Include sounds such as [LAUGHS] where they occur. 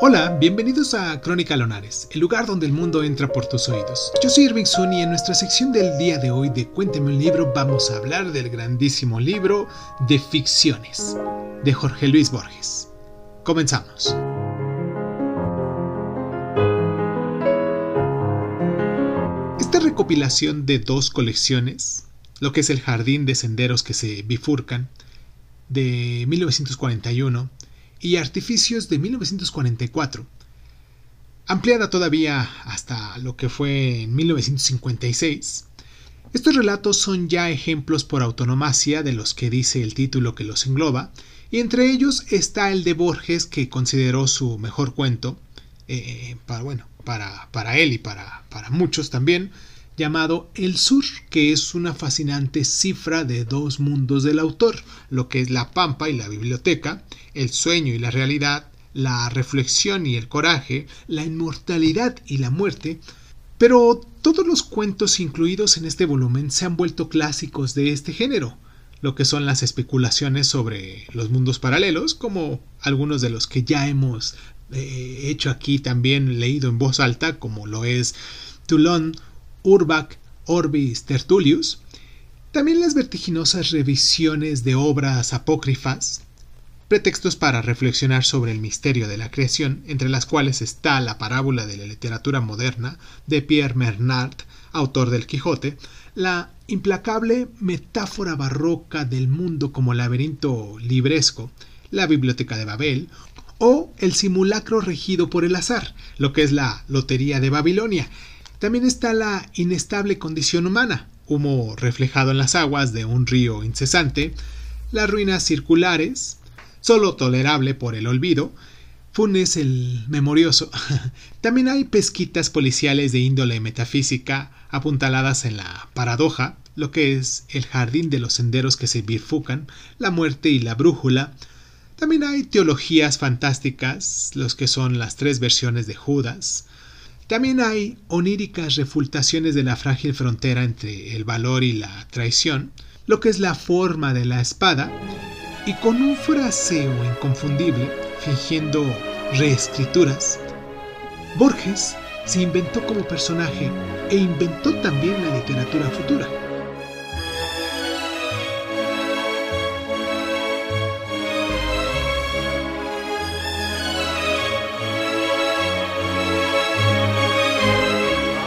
Hola, bienvenidos a Crónica Lonares, el lugar donde el mundo entra por tus oídos. Yo soy Irving Sun y en nuestra sección del día de hoy de Cuénteme un libro vamos a hablar del grandísimo libro de ficciones de Jorge Luis Borges. Comenzamos. Esta recopilación de dos colecciones, lo que es el Jardín de Senderos que se bifurcan, de 1941, y Artificios de 1944, ampliada todavía hasta lo que fue en 1956. Estos relatos son ya ejemplos por autonomacia de los que dice el título que los engloba, y entre ellos está el de Borges que consideró su mejor cuento, eh, para, bueno, para, para él y para, para muchos también, llamado El Sur, que es una fascinante cifra de dos mundos del autor, lo que es la pampa y la biblioteca, el sueño y la realidad, la reflexión y el coraje, la inmortalidad y la muerte, pero todos los cuentos incluidos en este volumen se han vuelto clásicos de este género, lo que son las especulaciones sobre los mundos paralelos, como algunos de los que ya hemos eh, hecho aquí también leído en voz alta, como lo es Toulon Urbac Orbis Tertullius, también las vertiginosas revisiones de obras apócrifas, pretextos para reflexionar sobre el misterio de la creación, entre las cuales está la parábola de la literatura moderna de Pierre Bernard, autor del Quijote, la implacable metáfora barroca del mundo como laberinto libresco, la biblioteca de Babel, o el simulacro regido por el azar, lo que es la lotería de Babilonia, también está la inestable condición humana, humo reflejado en las aguas de un río incesante, las ruinas circulares, solo tolerable por el olvido, Funes el memorioso. [LAUGHS] También hay pesquitas policiales de índole metafísica apuntaladas en la paradoja, lo que es el jardín de los senderos que se bifurcan, la muerte y la brújula. También hay teologías fantásticas, los que son las tres versiones de Judas, también hay oníricas refutaciones de la frágil frontera entre el valor y la traición, lo que es la forma de la espada, y con un fraseo inconfundible, fingiendo reescrituras, Borges se inventó como personaje e inventó también la literatura futura.